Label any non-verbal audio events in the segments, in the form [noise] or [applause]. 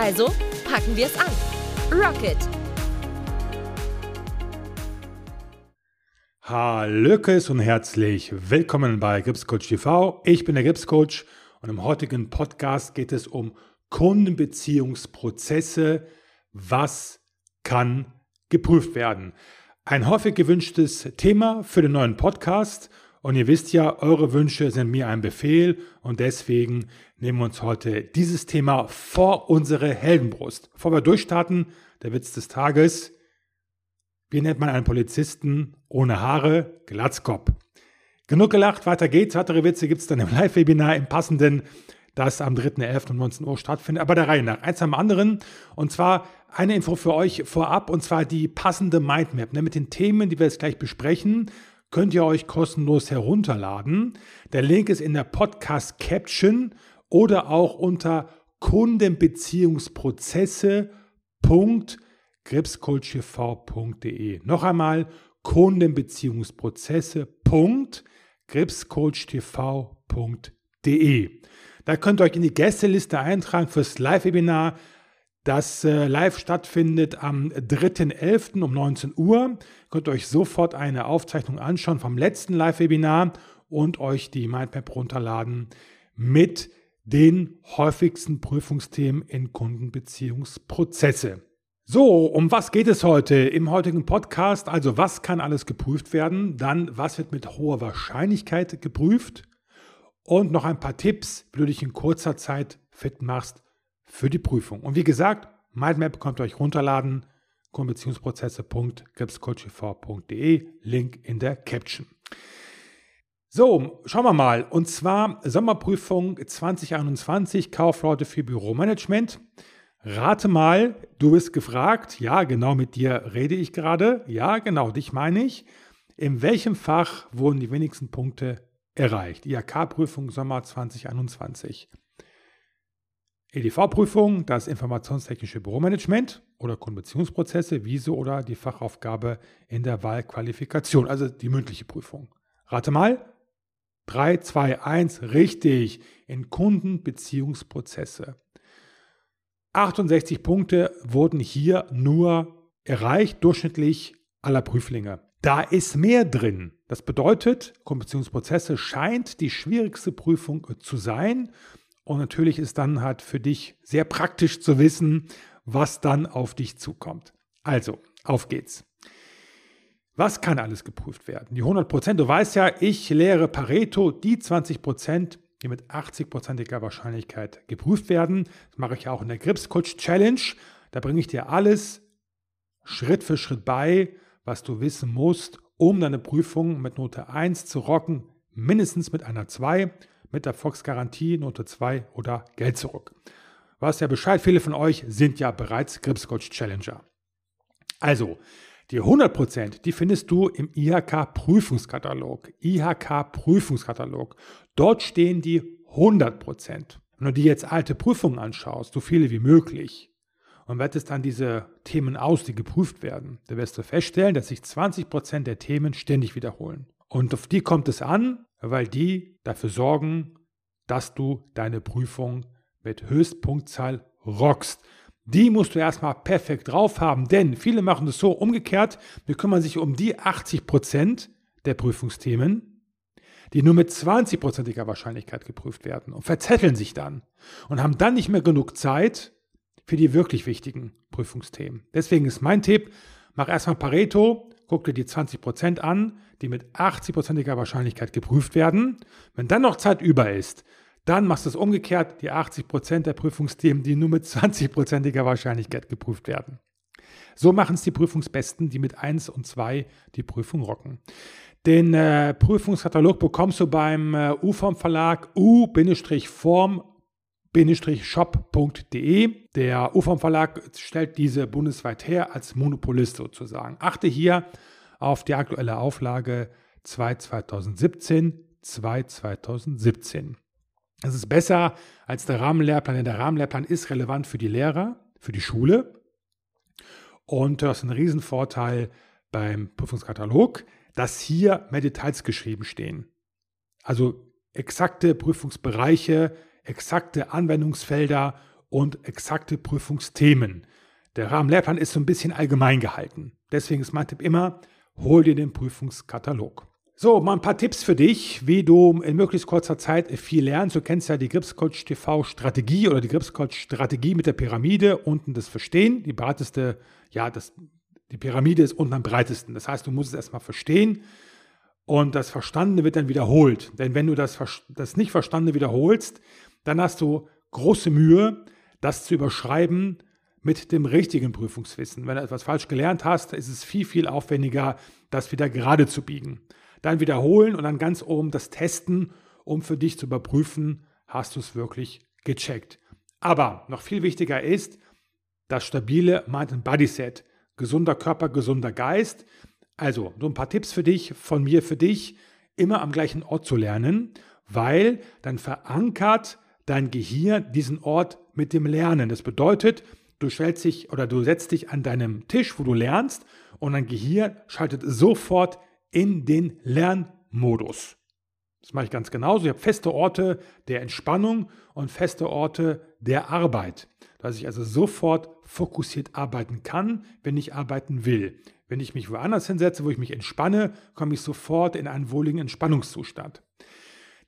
Also packen wir es an. Rocket! Hallöckes und herzlich willkommen bei Gripscoach TV. Ich bin der Gripscoach und im heutigen Podcast geht es um Kundenbeziehungsprozesse. Was kann geprüft werden? Ein häufig gewünschtes Thema für den neuen Podcast. Und ihr wisst ja, eure Wünsche sind mir ein Befehl und deswegen nehmen wir uns heute dieses Thema vor unsere Heldenbrust. Bevor wir durchstarten, der Witz des Tages. Wie nennt man einen Polizisten ohne Haare? Glatzkopf. Genug gelacht, weiter geht's. Weitere Witze gibt es dann im Live-Webinar im passenden, das am 3.11. um 19 Uhr stattfindet. Aber der Reihe nach. Eins am anderen. Und zwar eine Info für euch vorab, und zwar die passende Mindmap ne, mit den Themen, die wir jetzt gleich besprechen könnt ihr euch kostenlos herunterladen. Der Link ist in der Podcast Caption oder auch unter kundenbeziehungsprozesse.gripscoachtv.de. Noch einmal kundenbeziehungsprozesse.gripscoachtv.de. Da könnt ihr euch in die Gästeliste eintragen fürs Live-Webinar, das äh, live stattfindet am 3.11. um 19 Uhr. Könnt ihr euch sofort eine Aufzeichnung anschauen vom letzten Live-Webinar und euch die Mindmap runterladen mit den häufigsten Prüfungsthemen in Kundenbeziehungsprozesse. So, um was geht es heute im heutigen Podcast? Also, was kann alles geprüft werden? Dann, was wird mit hoher Wahrscheinlichkeit geprüft? Und noch ein paar Tipps, wie du dich in kurzer Zeit fit machst für die Prüfung. Und wie gesagt, Mindmap könnt ihr euch runterladen. Kundenbeziehungsprozesse.gripscoachv.de, Link in der Caption. So, schauen wir mal. Und zwar Sommerprüfung 2021, Kaufleute für Büromanagement. Rate mal, du bist gefragt. Ja, genau mit dir rede ich gerade. Ja, genau, dich meine ich. In welchem Fach wurden die wenigsten Punkte erreicht? IHK-Prüfung Sommer 2021. EDV-Prüfung, das informationstechnische Büromanagement oder Kundenbeziehungsprozesse, Wiese oder die Fachaufgabe in der Wahlqualifikation, also die mündliche Prüfung. Rate mal, 3, 2, 1, richtig, in Kundenbeziehungsprozesse. 68 Punkte wurden hier nur erreicht, durchschnittlich aller Prüflinge. Da ist mehr drin. Das bedeutet, Kundenbeziehungsprozesse scheint die schwierigste Prüfung zu sein. Und natürlich ist dann halt für dich sehr praktisch zu wissen, was dann auf dich zukommt. Also, auf geht's. Was kann alles geprüft werden? Die 100 Prozent. Du weißt ja, ich lehre Pareto, die 20 Prozent, die mit 80-prozentiger Wahrscheinlichkeit geprüft werden. Das mache ich ja auch in der Grips Coach Challenge. Da bringe ich dir alles Schritt für Schritt bei, was du wissen musst, um deine Prüfung mit Note 1 zu rocken, mindestens mit einer 2, mit Erfolgsgarantie, Note 2 oder Geld zurück. Was ja Bescheid, viele von euch sind ja bereits Grips Coach Challenger. Also, die 100%, die findest du im IHK-Prüfungskatalog. IHK-Prüfungskatalog. Dort stehen die 100%. Wenn du dir jetzt alte Prüfungen anschaust, so viele wie möglich, und wertest dann diese Themen aus, die geprüft werden, dann wirst du feststellen, dass sich 20% der Themen ständig wiederholen. Und auf die kommt es an, weil die dafür sorgen, dass du deine Prüfung mit Höchstpunktzahl rockst. Die musst du erstmal perfekt drauf haben, denn viele machen es so umgekehrt, die kümmern sich um die 80% der Prüfungsthemen, die nur mit 20%iger Wahrscheinlichkeit geprüft werden und verzetteln sich dann und haben dann nicht mehr genug Zeit für die wirklich wichtigen Prüfungsthemen. Deswegen ist mein Tipp, mach erstmal Pareto, guck dir die 20% an, die mit 80%iger Wahrscheinlichkeit geprüft werden. Wenn dann noch Zeit über ist, dann machst du es umgekehrt, die 80% der Prüfungsthemen, die nur mit 20%iger Wahrscheinlichkeit geprüft werden. So machen es die Prüfungsbesten, die mit 1 und 2 die Prüfung rocken. Den äh, Prüfungskatalog bekommst du beim äh, U-Form Verlag u-form shop.de. Der UFOM Verlag stellt diese bundesweit her als Monopolist sozusagen. Achte hier auf die aktuelle Auflage 2 2017, 2 2017. Es ist besser als der Rahmenlehrplan, denn der Rahmenlehrplan ist relevant für die Lehrer, für die Schule. Und das ist ein Riesenvorteil beim Prüfungskatalog, dass hier mehr Details geschrieben stehen. Also exakte Prüfungsbereiche, exakte Anwendungsfelder und exakte Prüfungsthemen. Der Rahmenlehrplan ist so ein bisschen allgemein gehalten. Deswegen ist mein Tipp immer, hol dir den Prüfungskatalog. So, mal ein paar Tipps für dich, wie du in möglichst kurzer Zeit viel lernst. Du kennst ja die Gripscoach TV Strategie oder die Gripscoach Strategie mit der Pyramide, unten das Verstehen, die breiteste, ja, das, die Pyramide ist unten am breitesten. Das heißt, du musst es erstmal verstehen und das Verstandene wird dann wiederholt. Denn wenn du das, das nicht Verstandene wiederholst, dann hast du große Mühe, das zu überschreiben mit dem richtigen Prüfungswissen. Wenn du etwas falsch gelernt hast, ist es viel, viel aufwendiger, das wieder gerade zu biegen. Dann wiederholen und dann ganz oben das Testen, um für dich zu überprüfen, hast du es wirklich gecheckt. Aber noch viel wichtiger ist das stabile Mind and Body Set. Gesunder Körper, gesunder Geist. Also, so ein paar Tipps für dich, von mir für dich, immer am gleichen Ort zu lernen, weil dann verankert dein Gehirn diesen Ort mit dem Lernen. Das bedeutet, du stellst dich oder du setzt dich an deinem Tisch, wo du lernst, und dein Gehirn schaltet sofort in den Lernmodus. Das mache ich ganz genauso. Ich habe feste Orte der Entspannung und feste Orte der Arbeit, dass ich also sofort fokussiert arbeiten kann, wenn ich arbeiten will. Wenn ich mich woanders hinsetze, wo ich mich entspanne, komme ich sofort in einen wohligen Entspannungszustand.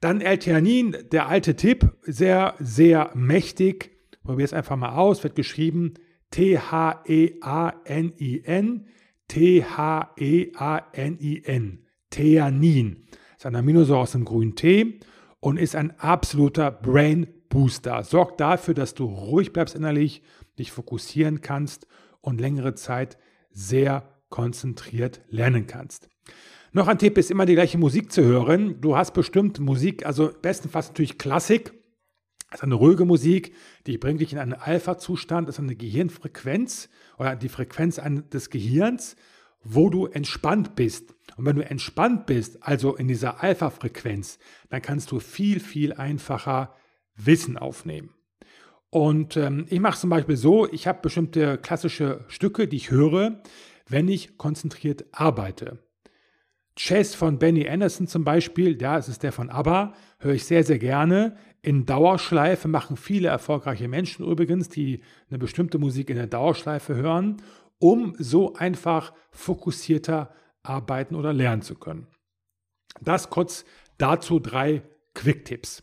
Dann L-Theanin, der alte Tipp, sehr, sehr mächtig. Probier es einfach mal aus, wird geschrieben T-H-E-A-N-I-N, T-H-E-A-N-I-N, Theanin. Ist ein Aminosäure aus dem grünen Tee und ist ein absoluter Brain Booster. Sorgt dafür, dass du ruhig bleibst innerlich, dich fokussieren kannst und längere Zeit sehr konzentriert lernen kannst. Noch ein Tipp ist immer die gleiche Musik zu hören. Du hast bestimmt Musik, also bestenfalls natürlich Klassik. Das ist eine ruhige Musik, die bringt dich in einen Alpha-Zustand, das ist eine Gehirnfrequenz oder die Frequenz des Gehirns, wo du entspannt bist. Und wenn du entspannt bist, also in dieser Alpha-Frequenz, dann kannst du viel, viel einfacher Wissen aufnehmen. Und ähm, ich mache zum Beispiel so, ich habe bestimmte klassische Stücke, die ich höre, wenn ich konzentriert arbeite. Chess von Benny Anderson zum Beispiel, ja, es ist der von ABBA, höre ich sehr, sehr gerne. In Dauerschleife machen viele erfolgreiche Menschen übrigens, die eine bestimmte Musik in der Dauerschleife hören, um so einfach fokussierter arbeiten oder lernen zu können. Das kurz dazu drei Quick-Tipps.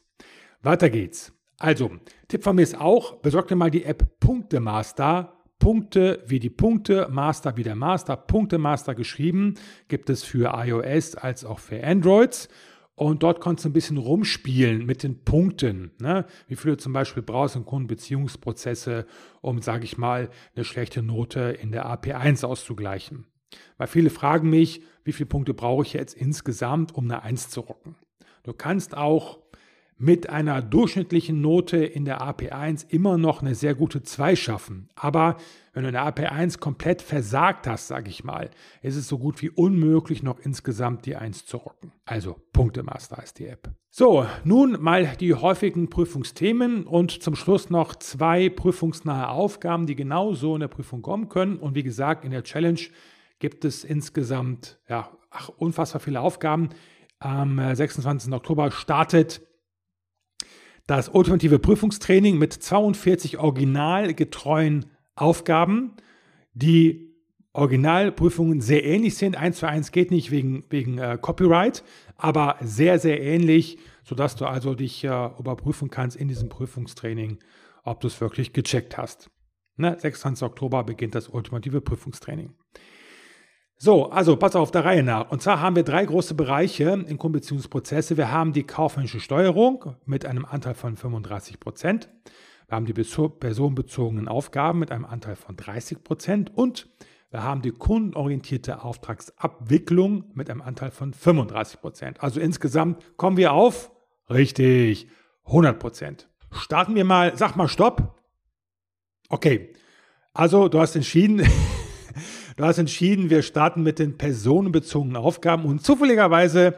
Weiter geht's. Also, Tipp von mir ist auch, besorgt dir mal die App Punktemaster Punkte wie die Punkte, Master wie der Master, Punkte Master geschrieben, gibt es für iOS als auch für Androids. Und dort kannst du ein bisschen rumspielen mit den Punkten. Ne? Wie viel du zum Beispiel brauchst in Kundenbeziehungsprozesse, um, sage ich mal, eine schlechte Note in der AP1 auszugleichen. Weil viele fragen mich, wie viele Punkte brauche ich jetzt insgesamt, um eine 1 zu rocken. Du kannst auch mit einer durchschnittlichen Note in der AP1 immer noch eine sehr gute 2 schaffen. Aber wenn du in der AP1 komplett versagt hast, sage ich mal, ist es so gut wie unmöglich, noch insgesamt die 1 zu rocken. Also Punktemaster ist die App. So, nun mal die häufigen Prüfungsthemen und zum Schluss noch zwei prüfungsnahe Aufgaben, die genauso in der Prüfung kommen können. Und wie gesagt, in der Challenge gibt es insgesamt ja, ach, unfassbar viele Aufgaben. Am 26. Oktober startet das ultimative Prüfungstraining mit 42 originalgetreuen Aufgaben, die Originalprüfungen sehr ähnlich sind. Eins zu eins geht nicht wegen, wegen äh, Copyright, aber sehr, sehr ähnlich, sodass du also dich äh, überprüfen kannst in diesem Prüfungstraining, ob du es wirklich gecheckt hast. Ne? 26. Oktober beginnt das ultimative Prüfungstraining. So, also pass auf der Reihe nach. Und zwar haben wir drei große Bereiche in Kundenbeziehungsprozesse. Wir haben die kaufmännische Steuerung mit einem Anteil von 35 Prozent. Wir haben die personenbezogenen Aufgaben mit einem Anteil von 30 Prozent und wir haben die kundenorientierte Auftragsabwicklung mit einem Anteil von 35 Prozent. Also insgesamt kommen wir auf, richtig, 100 Prozent. Starten wir mal, sag mal Stopp. Okay, also du hast entschieden, [laughs] du hast entschieden, wir starten mit den personenbezogenen Aufgaben und zufälligerweise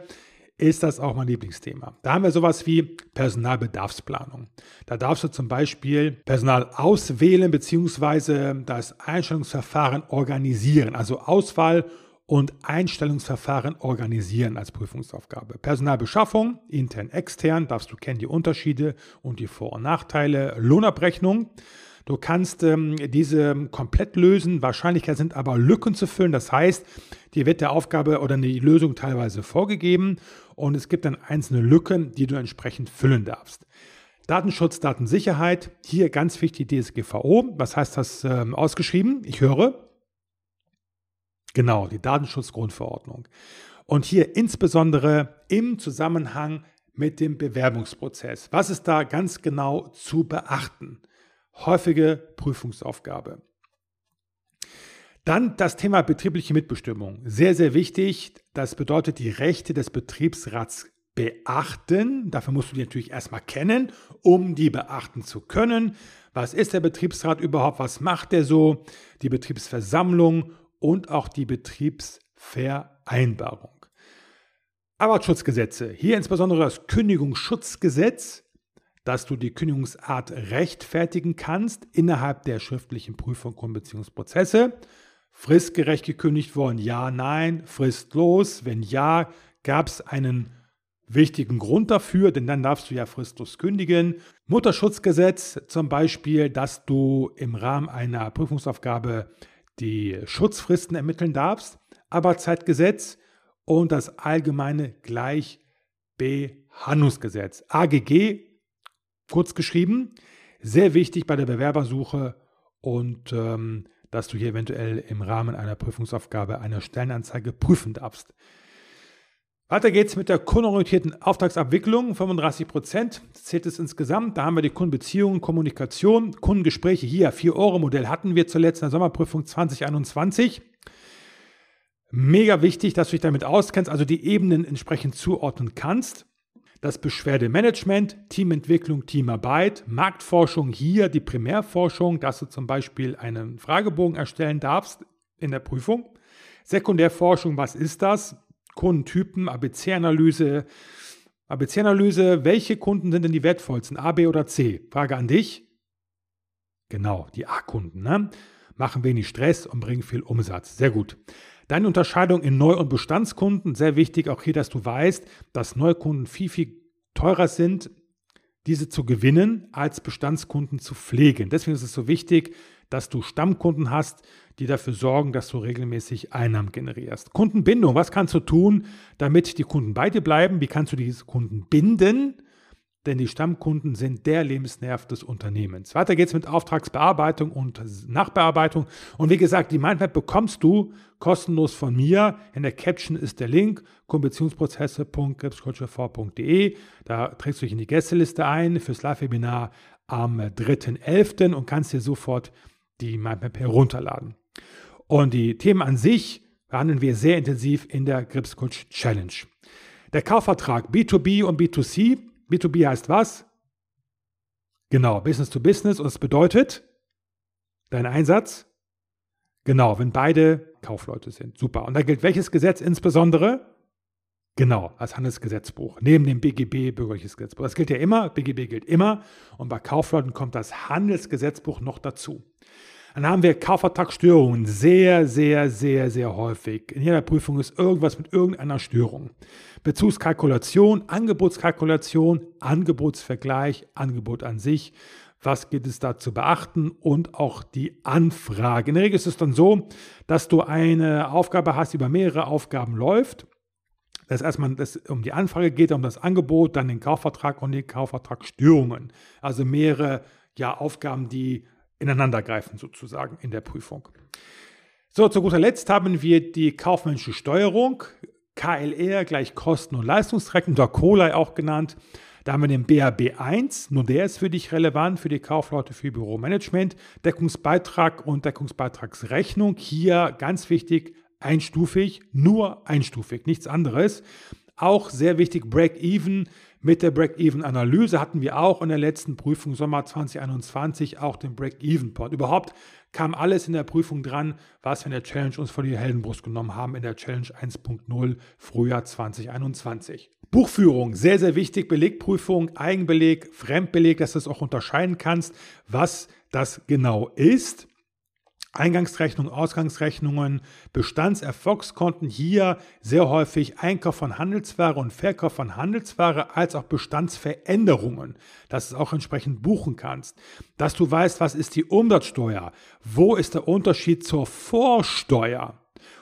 ist das auch mein Lieblingsthema. Da haben wir sowas wie Personalbedarfsplanung. Da darfst du zum Beispiel Personal auswählen bzw. das Einstellungsverfahren organisieren, also Auswahl und Einstellungsverfahren organisieren als Prüfungsaufgabe. Personalbeschaffung, intern, extern, darfst du kennen die Unterschiede und die Vor- und Nachteile. Lohnabrechnung. Du kannst ähm, diese komplett lösen. Wahrscheinlichkeit sind aber Lücken zu füllen. Das heißt, dir wird der Aufgabe oder die Lösung teilweise vorgegeben und es gibt dann einzelne Lücken, die du entsprechend füllen darfst. Datenschutz, Datensicherheit. Hier ganz wichtig DSGVO. Was heißt das ähm, ausgeschrieben? Ich höre. Genau, die Datenschutzgrundverordnung. Und hier insbesondere im Zusammenhang mit dem Bewerbungsprozess. Was ist da ganz genau zu beachten? Häufige Prüfungsaufgabe. Dann das Thema betriebliche Mitbestimmung. Sehr, sehr wichtig. Das bedeutet die Rechte des Betriebsrats beachten. Dafür musst du die natürlich erstmal kennen, um die beachten zu können. Was ist der Betriebsrat überhaupt? Was macht der so? Die Betriebsversammlung und auch die Betriebsvereinbarung. Arbeitsschutzgesetze, hier insbesondere das Kündigungsschutzgesetz, dass du die Kündigungsart rechtfertigen kannst innerhalb der schriftlichen Prüfung und Beziehungsprozesse. Fristgerecht gekündigt worden, ja, nein, fristlos, wenn ja, gab es einen wichtigen Grund dafür, denn dann darfst du ja fristlos kündigen. Mutterschutzgesetz zum Beispiel, dass du im Rahmen einer Prüfungsaufgabe die Schutzfristen ermitteln darfst, Arbeitszeitgesetz und das allgemeine Gleichbehandlungsgesetz. AGG, kurz geschrieben, sehr wichtig bei der Bewerbersuche und ähm, dass du hier eventuell im Rahmen einer Prüfungsaufgabe eine Stellenanzeige prüfen darfst. Weiter geht's mit der kundenorientierten Auftragsabwicklung. 35 Prozent zählt es insgesamt. Da haben wir die Kundenbeziehungen, Kommunikation, Kundengespräche. Hier, 4-Euro-Modell hatten wir zuletzt in der Sommerprüfung 2021. Mega wichtig, dass du dich damit auskennst, also die Ebenen entsprechend zuordnen kannst. Das Beschwerdemanagement, Teamentwicklung, Teamarbeit, Marktforschung, hier die Primärforschung, dass du zum Beispiel einen Fragebogen erstellen darfst in der Prüfung. Sekundärforschung, was ist das? Kundentypen, ABC-Analyse. ABC-Analyse, welche Kunden sind denn die wertvollsten, A, B oder C? Frage an dich. Genau, die A-Kunden. Ne? Machen wenig Stress und bringen viel Umsatz. Sehr gut. Deine Unterscheidung in Neu- und Bestandskunden, sehr wichtig auch hier, dass du weißt, dass Neukunden viel, viel teurer sind, diese zu gewinnen, als Bestandskunden zu pflegen. Deswegen ist es so wichtig, dass du Stammkunden hast, die dafür sorgen, dass du regelmäßig Einnahmen generierst. Kundenbindung, was kannst du tun, damit die Kunden bei dir bleiben? Wie kannst du diese Kunden binden? Denn die Stammkunden sind der Lebensnerv des Unternehmens. Weiter geht's mit Auftragsbearbeitung und Nachbearbeitung. Und wie gesagt, die Mindmap bekommst du kostenlos von mir. In der Caption ist der Link kombinationsprozesse.gripsculture4.de. Da trägst du dich in die Gästeliste ein fürs Live-Webinar am 3.11. und kannst dir sofort die Mindmap herunterladen. Und die Themen an sich behandeln wir sehr intensiv in der Grips Coach Challenge. Der Kaufvertrag B2B und B2C. B2B heißt was? Genau, Business to Business. Und das bedeutet, dein Einsatz? Genau, wenn beide Kaufleute sind. Super. Und da gilt welches Gesetz insbesondere? Genau, als Handelsgesetzbuch. Neben dem BGB, Bürgerliches Gesetzbuch. Das gilt ja immer, BGB gilt immer. Und bei Kaufleuten kommt das Handelsgesetzbuch noch dazu. Dann haben wir Kaufvertragsstörungen sehr, sehr, sehr, sehr häufig. In jeder Prüfung ist irgendwas mit irgendeiner Störung. Bezugskalkulation, Angebotskalkulation, Angebotsvergleich, Angebot an sich. Was gibt es da zu beachten und auch die Anfrage. In der Regel ist es dann so, dass du eine Aufgabe hast, die über mehrere Aufgaben läuft. Dass erstmal das um die Anfrage geht, um das Angebot, dann den Kaufvertrag und die Kaufvertragsstörungen. Also mehrere ja, Aufgaben, die ineinandergreifen sozusagen in der Prüfung. So, zu guter Letzt haben wir die kaufmännische Steuerung, KLR gleich Kosten- und Leistungstrecken, oder COLAI auch genannt. Da haben wir den BAB 1, nur der ist für dich relevant, für die Kaufleute für Büromanagement. Deckungsbeitrag und Deckungsbeitragsrechnung, hier ganz wichtig, einstufig, nur einstufig, nichts anderes. Auch sehr wichtig, Break-Even, Mit der Break-Even-Analyse hatten wir auch in der letzten Prüfung Sommer 2021 auch den Break-Even-Point. Überhaupt kam alles in der Prüfung dran, was wir in der Challenge uns vor die Heldenbrust genommen haben in der Challenge 1.0 Frühjahr 2021. Buchführung, sehr, sehr wichtig. Belegprüfung, Eigenbeleg, Fremdbeleg, dass du es auch unterscheiden kannst, was das genau ist. Eingangsrechnung, Ausgangsrechnungen, Bestandserfolgskonten, hier sehr häufig Einkauf von Handelsware und Verkauf von Handelsware, als auch Bestandsveränderungen, dass du es auch entsprechend buchen kannst. Dass du weißt, was ist die Umsatzsteuer, wo ist der Unterschied zur Vorsteuer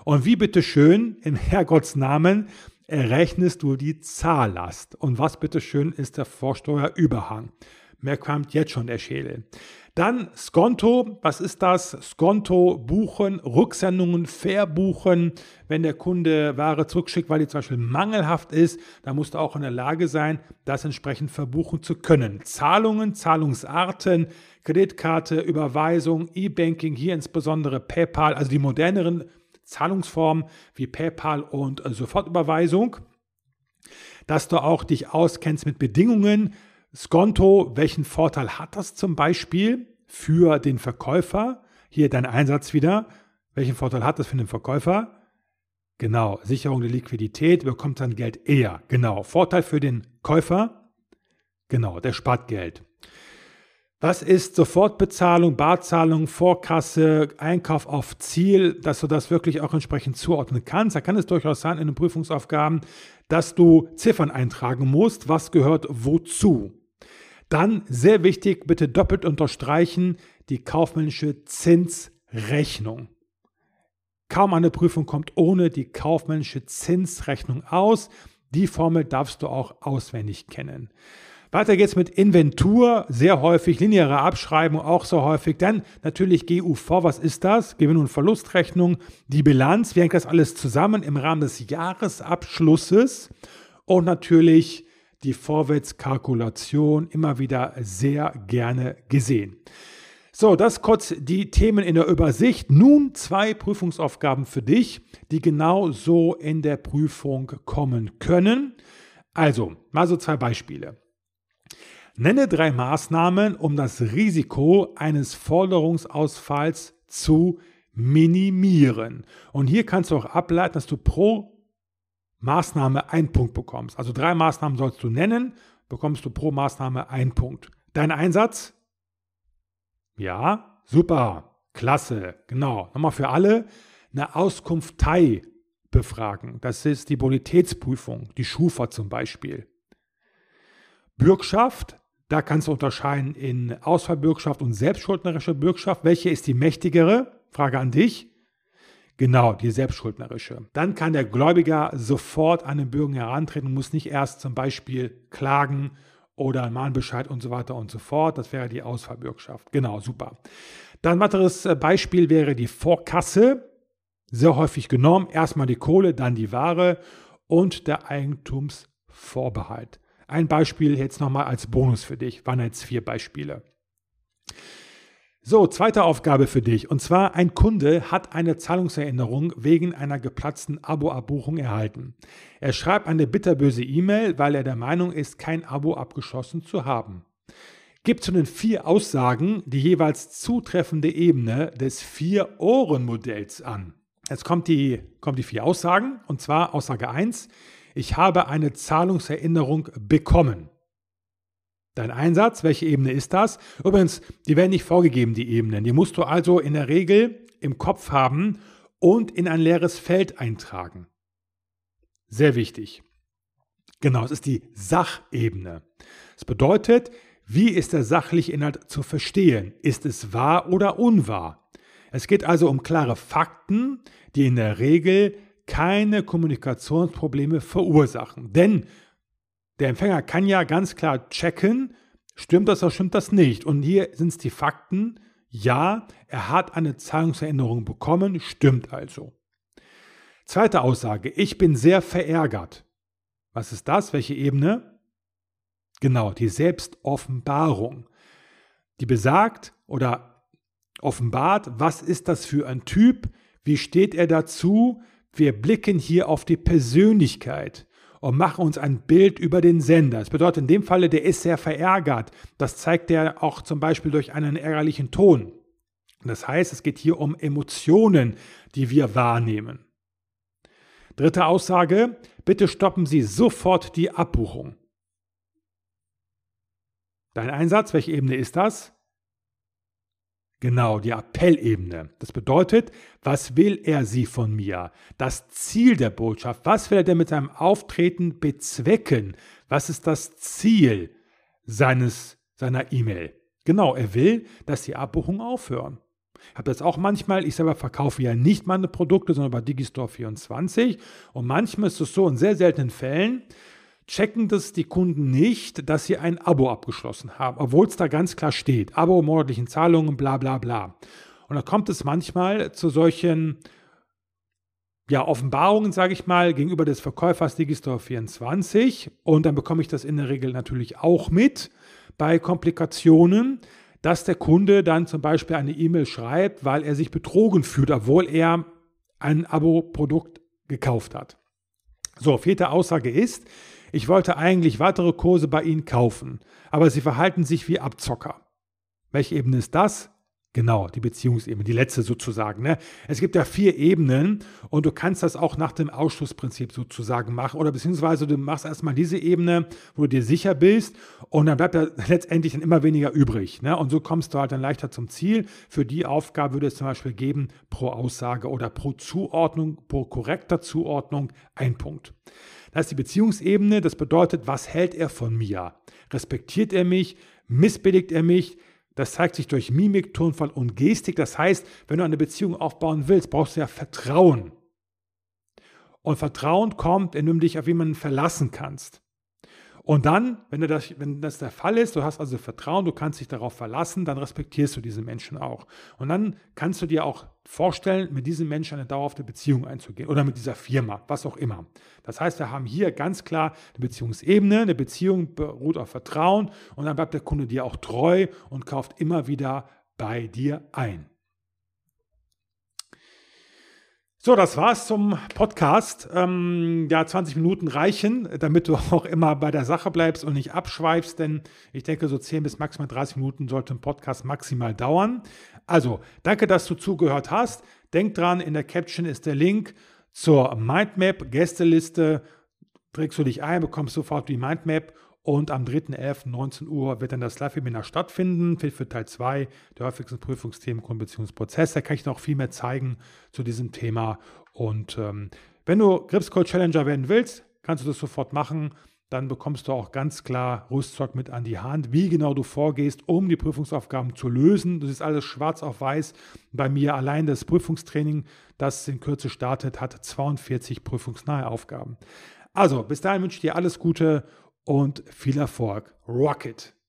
und wie bitteschön, in Herrgotts Namen, errechnest du die Zahllast und was bitteschön ist der Vorsteuerüberhang. Mehr kommt jetzt schon der Schädel. Dann Skonto, was ist das? Skonto buchen, Rücksendungen verbuchen. Wenn der Kunde Ware zurückschickt, weil die zum Beispiel mangelhaft ist, dann musst du auch in der Lage sein, das entsprechend verbuchen zu können. Zahlungen, Zahlungsarten, Kreditkarte, Überweisung, E-Banking, hier insbesondere PayPal, also die moderneren Zahlungsformen wie PayPal und Sofortüberweisung. Dass du auch dich auskennst mit Bedingungen, Skonto, welchen Vorteil hat das zum Beispiel für den Verkäufer? Hier dein Einsatz wieder. Welchen Vorteil hat das für den Verkäufer? Genau, Sicherung der Liquidität, bekommt sein Geld eher. Genau, Vorteil für den Käufer? Genau, der spart Geld. Was ist Sofortbezahlung, Barzahlung, Vorkasse, Einkauf auf Ziel, dass du das wirklich auch entsprechend zuordnen kannst? Da kann es durchaus sein in den Prüfungsaufgaben, dass du Ziffern eintragen musst, was gehört wozu. Dann sehr wichtig, bitte doppelt unterstreichen, die kaufmännische Zinsrechnung. Kaum eine Prüfung kommt ohne die kaufmännische Zinsrechnung aus. Die Formel darfst du auch auswendig kennen. Weiter geht's mit Inventur, sehr häufig, lineare Abschreibung auch so häufig. Dann natürlich GUV, was ist das? Gewinn- und Verlustrechnung, die Bilanz, wie hängt das alles zusammen im Rahmen des Jahresabschlusses? Und natürlich die Vorwärtskalkulation immer wieder sehr gerne gesehen. So, das kurz die Themen in der Übersicht. Nun zwei Prüfungsaufgaben für dich, die genau so in der Prüfung kommen können. Also, mal so zwei Beispiele. Nenne drei Maßnahmen, um das Risiko eines Forderungsausfalls zu minimieren. Und hier kannst du auch ableiten, dass du pro Maßnahme einen Punkt bekommst. Also drei Maßnahmen sollst du nennen, bekommst du pro Maßnahme einen Punkt. Dein Einsatz? Ja, super, klasse, genau. Nochmal für alle, eine Auskunftei befragen. Das ist die Bonitätsprüfung, die Schufa zum Beispiel. Bürgschaft, da kannst du unterscheiden in Ausfallbürgschaft und selbstschuldnerische Bürgschaft. Welche ist die mächtigere? Frage an dich. Genau, die selbstschuldnerische. Dann kann der Gläubiger sofort an den Bürger herantreten und muss nicht erst zum Beispiel klagen oder Mahnbescheid und so weiter und so fort. Das wäre die Ausfallbürgschaft. Genau, super. Dann ein weiteres äh, Beispiel wäre die Vorkasse. Sehr häufig genommen. Erstmal die Kohle, dann die Ware und der Eigentumsvorbehalt. Ein Beispiel jetzt nochmal als Bonus für dich. Waren jetzt vier Beispiele. So, zweite Aufgabe für dich. Und zwar, ein Kunde hat eine Zahlungserinnerung wegen einer geplatzten Abo-Abbuchung erhalten. Er schreibt eine bitterböse E-Mail, weil er der Meinung ist, kein Abo abgeschlossen zu haben. Gibt zu den vier Aussagen die jeweils zutreffende Ebene des Vier-Ohren-Modells an. Jetzt kommt die, kommen die vier Aussagen. Und zwar Aussage 1. Ich habe eine Zahlungserinnerung bekommen. Dein Einsatz, welche Ebene ist das? Übrigens, die werden nicht vorgegeben, die Ebenen. Die musst du also in der Regel im Kopf haben und in ein leeres Feld eintragen. Sehr wichtig. Genau, es ist die Sachebene. Das bedeutet, wie ist der sachliche Inhalt zu verstehen? Ist es wahr oder unwahr? Es geht also um klare Fakten, die in der Regel keine Kommunikationsprobleme verursachen. Denn der Empfänger kann ja ganz klar checken, stimmt das oder stimmt das nicht. Und hier sind es die Fakten. Ja, er hat eine Zahlungserinnerung bekommen, stimmt also. Zweite Aussage, ich bin sehr verärgert. Was ist das? Welche Ebene? Genau, die Selbstoffenbarung. Die besagt oder offenbart, was ist das für ein Typ? Wie steht er dazu? Wir blicken hier auf die Persönlichkeit. Und machen uns ein Bild über den Sender. Das bedeutet in dem Falle, der ist sehr verärgert. Das zeigt er auch zum Beispiel durch einen ärgerlichen Ton. Das heißt, es geht hier um Emotionen, die wir wahrnehmen. Dritte Aussage, bitte stoppen Sie sofort die Abbuchung. Dein Einsatz, welche Ebene ist das? Genau, die Appellebene. Das bedeutet, was will er sie von mir? Das Ziel der Botschaft. Was will er denn mit seinem Auftreten bezwecken? Was ist das Ziel seines, seiner E-Mail? Genau, er will, dass die Abbuchungen aufhören. Ich habe das auch manchmal, ich selber verkaufe ja nicht meine Produkte, sondern bei Digistore 24. Und manchmal ist es so, in sehr seltenen Fällen, checken das die Kunden nicht, dass sie ein Abo abgeschlossen haben, obwohl es da ganz klar steht. Abo, monatlichen Zahlungen, bla bla bla. Und da kommt es manchmal zu solchen ja, Offenbarungen, sage ich mal, gegenüber des Verkäufers Digistore 24. Und dann bekomme ich das in der Regel natürlich auch mit bei Komplikationen, dass der Kunde dann zum Beispiel eine E-Mail schreibt, weil er sich betrogen fühlt, obwohl er ein Abo-Produkt gekauft hat. So, vierte Aussage ist, ich wollte eigentlich weitere Kurse bei Ihnen kaufen, aber Sie verhalten sich wie Abzocker. Welche Ebene ist das? Genau, die Beziehungsebene, die letzte sozusagen. Ne? Es gibt ja vier Ebenen und du kannst das auch nach dem Ausschlussprinzip sozusagen machen oder beziehungsweise du machst erstmal diese Ebene, wo du dir sicher bist und dann bleibt da [laughs] letztendlich dann immer weniger übrig. Ne? Und so kommst du halt dann leichter zum Ziel. Für die Aufgabe würde es zum Beispiel geben, pro Aussage oder pro Zuordnung, pro korrekter Zuordnung ein Punkt. Das ist die Beziehungsebene, das bedeutet, was hält er von mir? Respektiert er mich? Missbilligt er mich? Das zeigt sich durch Mimik, Tonfall und Gestik. Das heißt, wenn du eine Beziehung aufbauen willst, brauchst du ja Vertrauen. Und Vertrauen kommt, indem du dich auf jemanden verlassen kannst. Und dann, wenn das, wenn das der Fall ist, du hast also Vertrauen, du kannst dich darauf verlassen, dann respektierst du diesen Menschen auch. Und dann kannst du dir auch vorstellen, mit diesem Menschen eine dauerhafte Beziehung einzugehen oder mit dieser Firma, was auch immer. Das heißt, wir haben hier ganz klar eine Beziehungsebene, eine Beziehung beruht auf Vertrauen und dann bleibt der Kunde dir auch treu und kauft immer wieder bei dir ein. So, das war's zum Podcast. Ähm, ja, 20 Minuten reichen, damit du [laughs] auch immer bei der Sache bleibst und nicht abschweifst, denn ich denke, so 10 bis maximal 30 Minuten sollte ein Podcast maximal dauern. Also, danke, dass du zugehört hast. Denk dran, in der Caption ist der Link zur Mindmap, Gästeliste. Trägst du dich ein, bekommst sofort die Mindmap und am 3.11.19 Uhr wird dann das Live-Webinar stattfinden, für Teil 2 der häufigsten Prüfungsthemen Kundenbeziehungsprozess. Da kann ich noch viel mehr zeigen zu diesem Thema. Und ähm, wenn du Gripscode Challenger werden willst, kannst du das sofort machen. Dann bekommst du auch ganz klar Rüstzeug mit an die Hand, wie genau du vorgehst, um die Prüfungsaufgaben zu lösen. Das ist alles schwarz auf weiß. Bei mir allein das Prüfungstraining, das in Kürze startet, hat 42 prüfungsnahe Aufgaben. Also, bis dahin wünsche ich dir alles Gute und viel Erfolg. Rocket!